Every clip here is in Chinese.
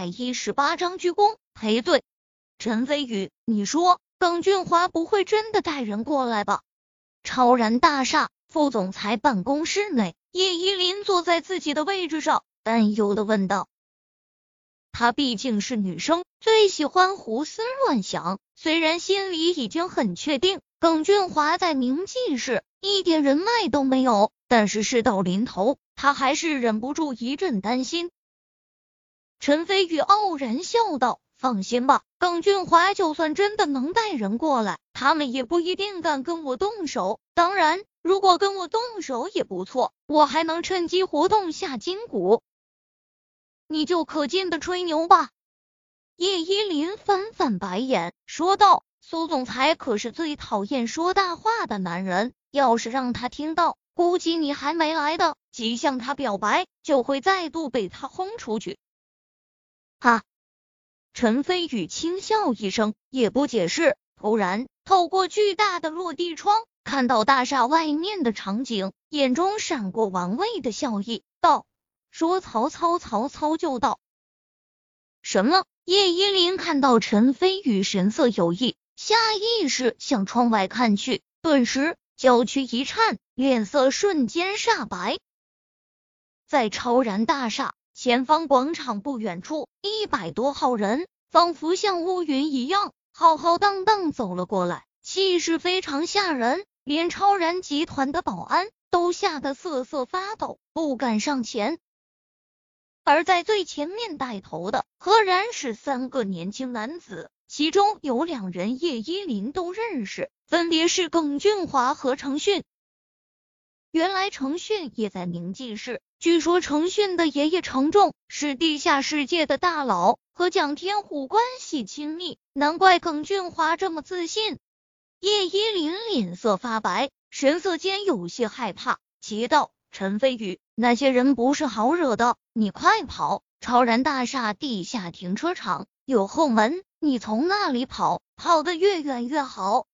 百一十八章鞠躬赔罪。陈飞宇，你说耿俊华不会真的带人过来吧？超然大厦副总裁办公室内，叶依林坐在自己的位置上，担忧的问道。她毕竟是女生，最喜欢胡思乱想。虽然心里已经很确定耿俊华在明记市一点人脉都没有，但是事到临头，她还是忍不住一阵担心。陈飞宇傲然笑道：“放心吧，耿俊华就算真的能带人过来，他们也不一定敢跟我动手。当然，如果跟我动手也不错，我还能趁机活动下筋骨。”你就可劲的吹牛吧！叶依林翻翻白眼，说道：“苏总裁可是最讨厌说大话的男人，要是让他听到，估计你还没来的即向他表白，就会再度被他轰出去。”哈！陈飞宇轻笑一声，也不解释。突然，透过巨大的落地窗，看到大厦外面的场景，眼中闪过玩味的笑意，道。说曹操，曹操就到。什么？叶依林看到陈飞宇神色有异，下意识向窗外看去，顿时娇躯一颤，脸色瞬间煞白。在超然大厦前方广场不远处，一百多号人仿佛像乌云一样浩浩荡荡走了过来，气势非常吓人，连超然集团的保安都吓得瑟瑟发抖，不敢上前。而在最前面带头的，赫然是三个年轻男子，其中有两人叶依林都认识，分别是耿俊华和程迅。原来程迅也在明记市，据说程迅的爷爷程仲是地下世界的大佬，和蒋天虎关系亲密，难怪耿俊华这么自信。叶依林脸色发白，神色间有些害怕，急道。陈飞宇，那些人不是好惹的，你快跑！超然大厦地下停车场有后门，你从那里跑，跑得越远越好。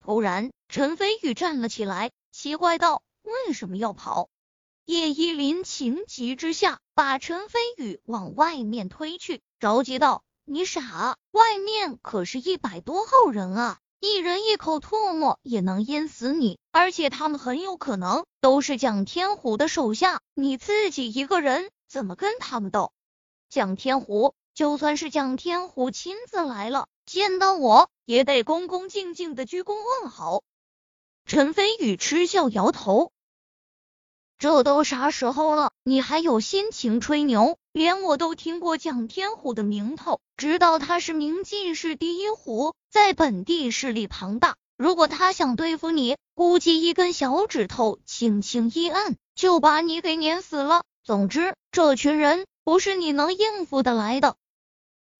突然，陈飞宇站了起来，奇怪道：“为什么要跑？”叶依林情急之下，把陈飞宇往外面推去，着急道：“你傻，外面可是一百多号人啊！”一人一口唾沫也能淹死你，而且他们很有可能都是蒋天虎的手下，你自己一个人怎么跟他们斗？蒋天虎，就算是蒋天虎亲自来了，见到我也得恭恭敬敬的鞠躬问好。陈飞宇嗤笑摇头。这都啥时候了，你还有心情吹牛？连我都听过蒋天虎的名头，知道他是明进士第一虎，在本地势力庞大。如果他想对付你，估计一根小指头轻轻一按，就把你给碾死了。总之，这群人不是你能应付得来的。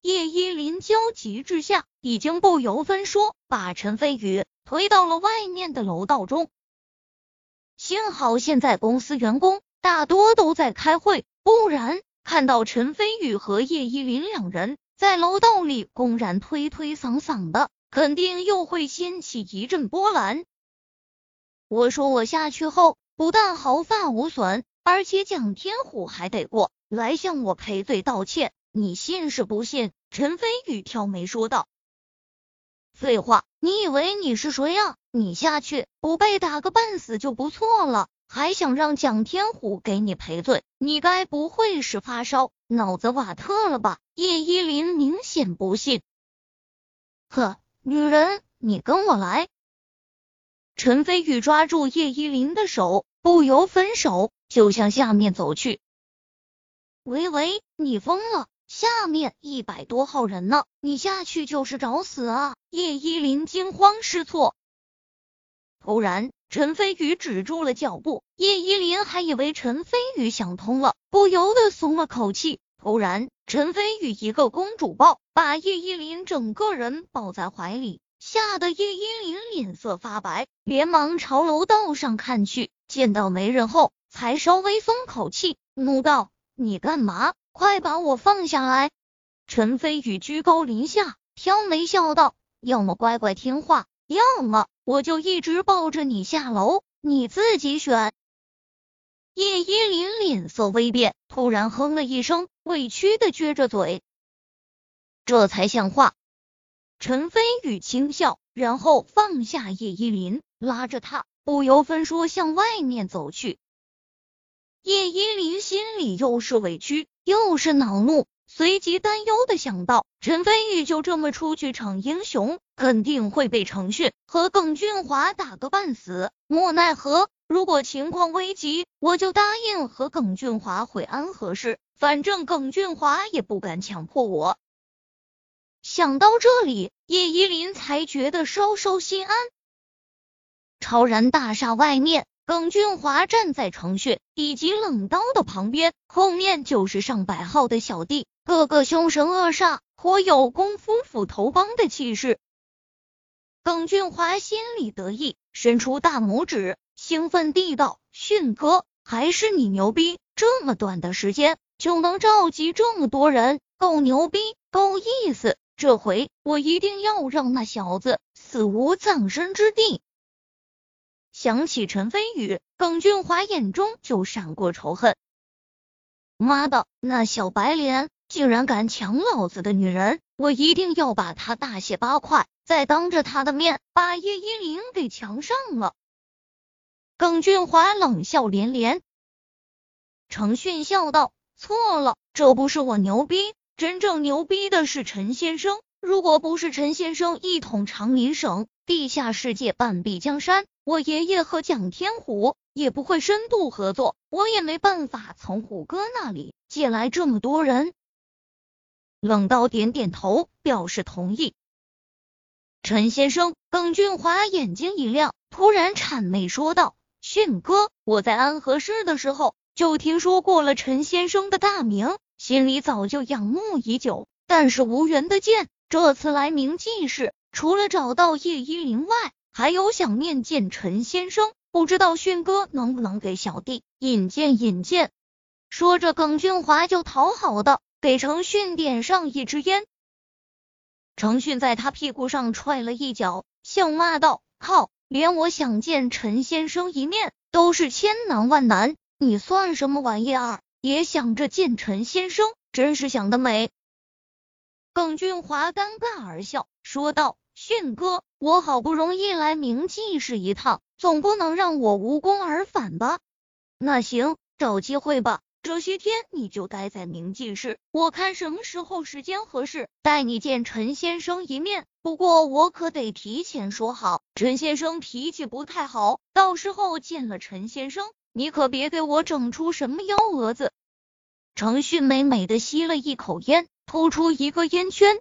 叶依林焦急之下，已经不由分说，把陈飞宇推到了外面的楼道中。幸好现在公司员工大多都在开会，不然看到陈飞宇和叶依林两人在楼道里公然推推搡搡的，肯定又会掀起一阵波澜。我说我下去后，不但毫发无损，而且蒋天虎还得过来向我赔罪道歉，你信是不信？陈飞宇挑眉说道。废话，你以为你是谁呀？你下去不被打个半死就不错了，还想让蒋天虎给你赔罪？你该不会是发烧、脑子瓦特了吧？叶依林明显不信。呵，女人，你跟我来。陈飞宇抓住叶依林的手，不由分手就向下面走去。喂喂，你疯了？下面一百多号人呢，你下去就是找死啊！叶依林惊慌失措。突然，陈飞宇止住了脚步，叶依林还以为陈飞宇想通了，不由得松了口气。突然，陈飞宇一个公主抱，把叶依林整个人抱在怀里，吓得叶依林脸色发白，连忙朝楼道上看去，见到没人后，才稍微松口气，怒道：“你干嘛？”快把我放下来！陈飞宇居高临下，挑眉笑道：“要么乖乖听话，要么我就一直抱着你下楼，你自己选。”叶依林脸色微变，突然哼了一声，委屈的撅着嘴。这才像话。陈飞宇轻笑，然后放下叶依林，拉着他不由分说向外面走去。叶依林心里又是委屈又是恼怒，随即担忧的想到：陈飞宇就这么出去逞英雄，肯定会被程迅和耿俊华打个半死。莫奈何，如果情况危急，我就答应和耿俊华回安和市，反正耿俊华也不敢强迫我。想到这里，叶依林才觉得稍稍心安。超然大厦外面。耿俊华站在程旭以及冷刀的旁边，后面就是上百号的小弟，个个凶神恶煞，颇有功夫斧头帮的气势。耿俊华心里得意，伸出大拇指，兴奋地道：“迅哥，还是你牛逼！这么短的时间就能召集这么多人，够牛逼，够意思！这回我一定要让那小子死无葬身之地。”想起陈飞宇，耿俊华眼中就闪过仇恨。妈的，那小白脸竟然敢抢老子的女人，我一定要把他大卸八块，再当着他的面把叶一林给强上了。耿俊华冷笑连连。程迅笑道：“错了，这不是我牛逼，真正牛逼的是陈先生。如果不是陈先生一统长林省。”地下世界半壁江山，我爷爷和蒋天虎也不会深度合作，我也没办法从虎哥那里借来这么多人。冷刀点点头，表示同意。陈先生，耿俊华眼睛一亮，突然谄媚说道：“迅哥，我在安和市的时候就听说过了陈先生的大名，心里早就仰慕已久，但是无缘的见。这次来明记市。”除了找到叶一林外，还有想面见陈先生，不知道迅哥能不能给小弟引荐引荐。说着，耿俊华就讨好的给程迅点上一支烟。程迅在他屁股上踹了一脚，笑骂道：“靠，连我想见陈先生一面都是千难万难，你算什么玩意儿？也想着见陈先生，真是想得美。”耿俊华尴尬而笑，说道。迅哥，我好不容易来明记市一趟，总不能让我无功而返吧？那行，找机会吧。这些天你就待在明记市，我看什么时候时间合适，带你见陈先生一面。不过我可得提前说好，陈先生脾气不太好，到时候见了陈先生，你可别给我整出什么幺蛾子。程旭美美的吸了一口烟，吐出一个烟圈。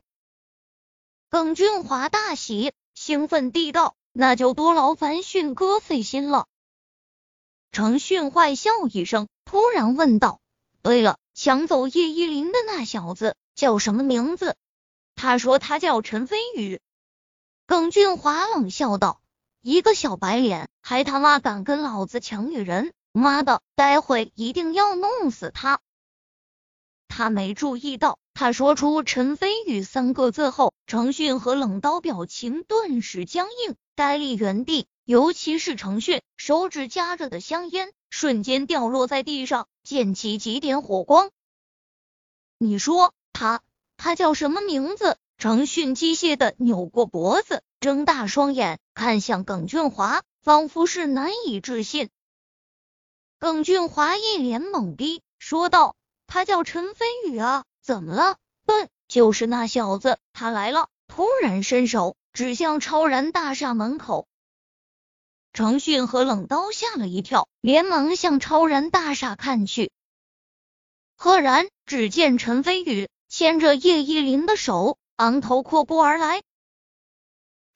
耿俊华大喜，兴奋地道：“那就多劳烦迅哥费心了。”程迅坏笑一声，突然问道：“对了，抢走叶一林的那小子叫什么名字？”他说：“他叫陈飞宇。”耿俊华冷笑道：“一个小白脸，还他妈敢跟老子抢女人！妈的，待会一定要弄死他！”他没注意到。他说出“陈飞宇”三个字后，程迅和冷刀表情顿时僵硬，呆立原地。尤其是程迅，手指夹着的香烟瞬间掉落在地上，溅起几点火光。你说他他叫什么名字？程迅机械的扭过脖子，睁大双眼看向耿俊华，仿佛是难以置信。耿俊华一脸懵逼，说道：“他叫陈飞宇啊。”怎么了？笨，就是那小子，他来了。突然伸手指向超然大厦门口，程迅和冷刀吓了一跳，连忙向超然大厦看去。赫然只见陈飞宇牵着叶一林的手，昂头阔步而来。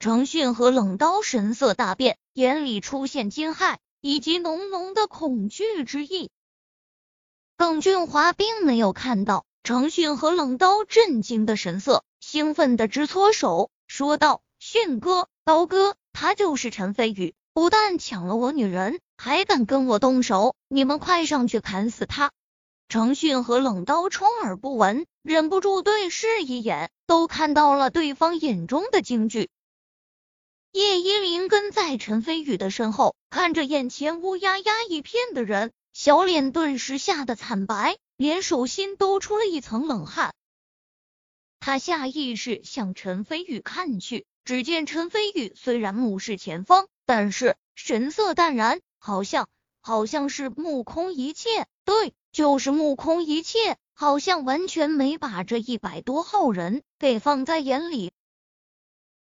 程迅和冷刀神色大变，眼里出现惊骇以及浓浓的恐惧之意。耿俊华并没有看到。程迅和冷刀震惊的神色，兴奋的直搓手，说道：“迅哥，刀哥，他就是陈飞宇，不但抢了我女人，还敢跟我动手！你们快上去砍死他！”程迅和冷刀充耳不闻，忍不住对视一眼，都看到了对方眼中的惊惧。叶一林跟在陈飞宇的身后，看着眼前乌压压一片的人。小脸顿时吓得惨白，连手心都出了一层冷汗。他下意识向陈飞宇看去，只见陈飞宇虽然目视前方，但是神色淡然，好像好像是目空一切。对，就是目空一切，好像完全没把这一百多号人给放在眼里。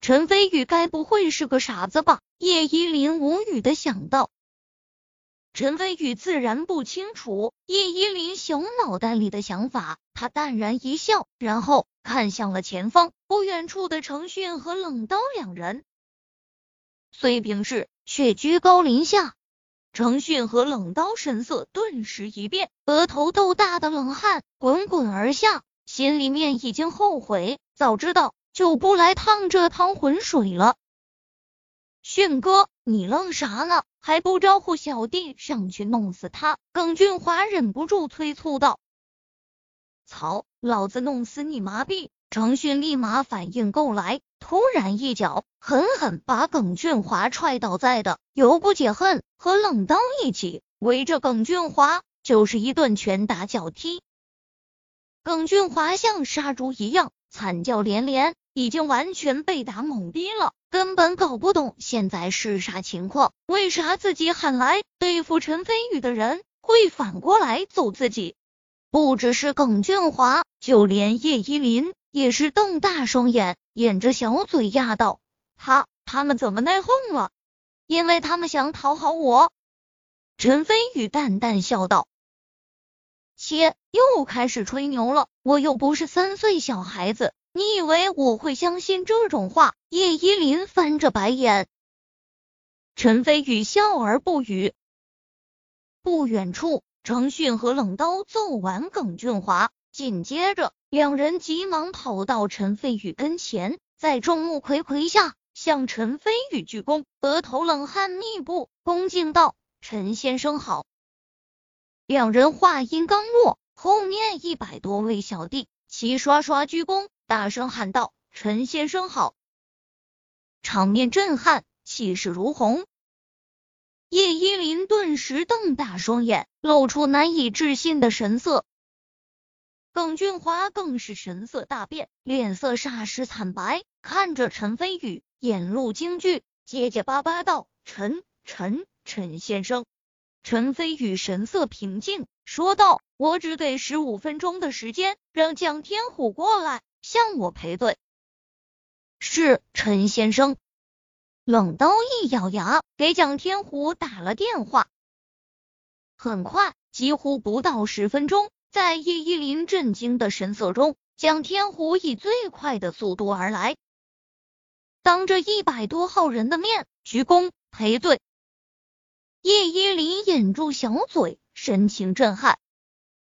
陈飞宇该不会是个傻子吧？叶依林无语的想到。陈飞宇自然不清楚叶依林小脑袋里的想法，他淡然一笑，然后看向了前方不远处的程迅和冷刀两人。碎冰室，却居高临下，程迅和冷刀神色顿时一变，额头豆大的冷汗滚滚而下，心里面已经后悔，早知道。就不来趟这趟浑水了。迅哥，你愣啥呢？还不招呼小弟上去弄死他？耿俊华忍不住催促道：“操，老子弄死你麻痹！”程迅立马反应过来，突然一脚狠狠把耿俊华踹倒在的，犹不解恨，和冷刀一起围着耿俊华就是一顿拳打脚踢。耿俊华像杀猪一样惨叫连连。已经完全被打懵逼了，根本搞不懂现在是啥情况。为啥自己喊来对付陈飞宇的人会反过来揍自己？不只是耿俊华，就连叶依林也是瞪大双眼，掩着小嘴压道：“他他们怎么内讧了？因为他们想讨好我。”陈飞宇淡淡笑道：“切，又开始吹牛了，我又不是三岁小孩子。”你以为我会相信这种话？叶依林翻着白眼，陈飞宇笑而不语。不远处，程迅和冷刀揍完耿俊华，紧接着两人急忙跑到陈飞宇跟前，在众目睽睽下向陈飞宇鞠躬，额头冷汗密布，恭敬道：“陈先生好。”两人话音刚落，后面一百多位小弟齐刷刷鞠躬。大声喊道：“陈先生好！”场面震撼，气势如虹。叶依林顿时瞪大双眼，露出难以置信的神色。耿俊华更是神色大变，脸色霎时惨白，看着陈飞宇，眼露惊惧，结结巴巴道：“陈陈陈先生。”陈飞宇神色平静，说道：“我只给十五分钟的时间，让蒋天虎过来。”向我赔罪。是陈先生。冷刀一咬牙，给蒋天虎打了电话。很快，几乎不到十分钟，在叶一林震惊的神色中，蒋天虎以最快的速度而来，当着一百多号人的面鞠躬赔罪。叶一林掩住小嘴，神情震撼，